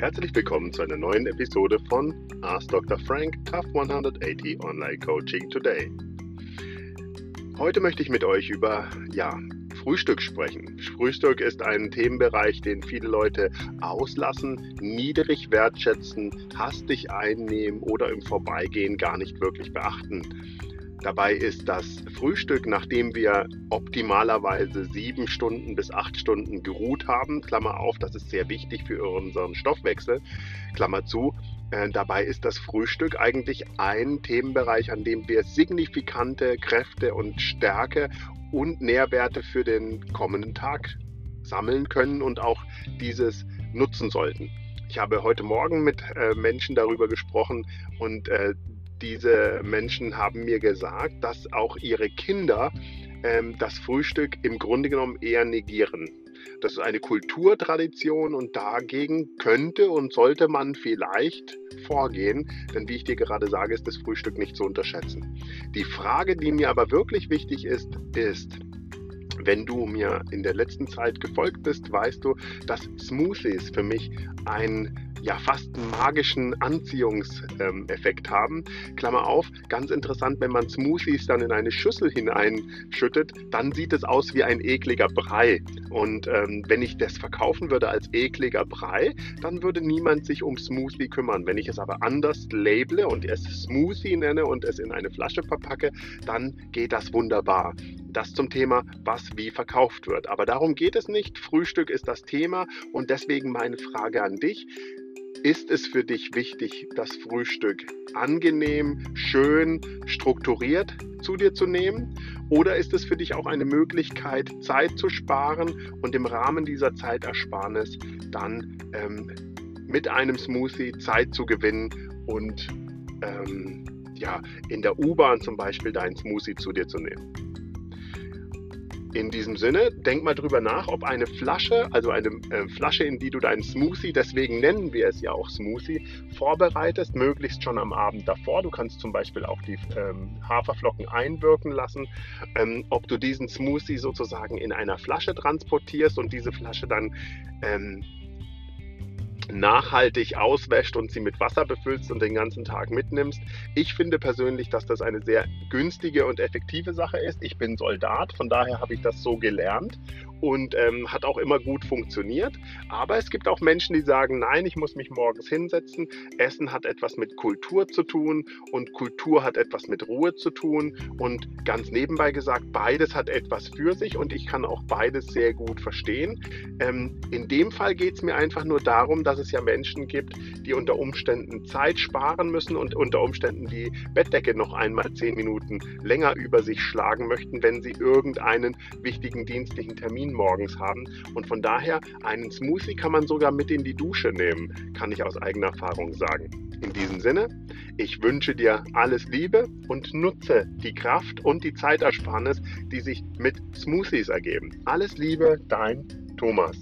Herzlich willkommen zu einer neuen Episode von Ask Dr. Frank Tough 180 Online Coaching Today. Heute möchte ich mit euch über ja, Frühstück sprechen. Frühstück ist ein Themenbereich, den viele Leute auslassen, niedrig wertschätzen, hastig einnehmen oder im Vorbeigehen gar nicht wirklich beachten. Dabei ist das Frühstück, nachdem wir optimalerweise sieben Stunden bis acht Stunden geruht haben, Klammer auf, das ist sehr wichtig für unseren Stoffwechsel, Klammer zu, äh, dabei ist das Frühstück eigentlich ein Themenbereich, an dem wir signifikante Kräfte und Stärke und Nährwerte für den kommenden Tag sammeln können und auch dieses nutzen sollten. Ich habe heute Morgen mit äh, Menschen darüber gesprochen und äh, diese Menschen haben mir gesagt, dass auch ihre Kinder ähm, das Frühstück im Grunde genommen eher negieren. Das ist eine Kulturtradition und dagegen könnte und sollte man vielleicht vorgehen, denn wie ich dir gerade sage, ist das Frühstück nicht zu unterschätzen. Die Frage, die mir aber wirklich wichtig ist, ist, wenn du mir in der letzten Zeit gefolgt bist, weißt du, dass Smoothies für mich ein ja fast einen magischen Anziehungseffekt haben. Klammer auf, ganz interessant, wenn man Smoothies dann in eine Schüssel hineinschüttet, dann sieht es aus wie ein ekliger Brei. Und ähm, wenn ich das verkaufen würde als ekliger Brei, dann würde niemand sich um Smoothie kümmern. Wenn ich es aber anders labele und es Smoothie nenne und es in eine Flasche verpacke, dann geht das wunderbar. Das zum Thema, was wie verkauft wird. Aber darum geht es nicht. Frühstück ist das Thema und deswegen meine Frage an dich. Ist es für dich wichtig, das Frühstück angenehm, schön, strukturiert zu dir zu nehmen? Oder ist es für dich auch eine Möglichkeit, Zeit zu sparen und im Rahmen dieser Zeitersparnis dann ähm, mit einem Smoothie Zeit zu gewinnen und ähm, ja, in der U-Bahn zum Beispiel deinen Smoothie zu dir zu nehmen? In diesem Sinne, denk mal drüber nach, ob eine Flasche, also eine äh, Flasche, in die du deinen Smoothie, deswegen nennen wir es ja auch Smoothie, vorbereitest, möglichst schon am Abend davor. Du kannst zum Beispiel auch die ähm, Haferflocken einwirken lassen. Ähm, ob du diesen Smoothie sozusagen in einer Flasche transportierst und diese Flasche dann ähm, nachhaltig auswäscht und sie mit Wasser befüllst und den ganzen Tag mitnimmst. Ich finde persönlich, dass das eine sehr günstige und effektive Sache ist. Ich bin Soldat, von daher habe ich das so gelernt und ähm, hat auch immer gut funktioniert. Aber es gibt auch Menschen, die sagen, nein, ich muss mich morgens hinsetzen. Essen hat etwas mit Kultur zu tun und Kultur hat etwas mit Ruhe zu tun. Und ganz nebenbei gesagt, beides hat etwas für sich und ich kann auch beides sehr gut verstehen. Ähm, in dem Fall geht es mir einfach nur darum, dass es ja Menschen gibt, die unter Umständen Zeit sparen müssen und unter Umständen die Bettdecke noch einmal zehn Minuten länger über sich schlagen möchten, wenn sie irgendeinen wichtigen dienstlichen Termin Koffein morgens haben. Und von daher, einen Smoothie kann man sogar mit in die Dusche nehmen, kann ich aus eigener Erfahrung sagen. In diesem Sinne, ich wünsche dir alles Liebe und nutze die Kraft und die Zeitersparnis, die sich mit Smoothies ergeben. Alles Liebe, dein Thomas.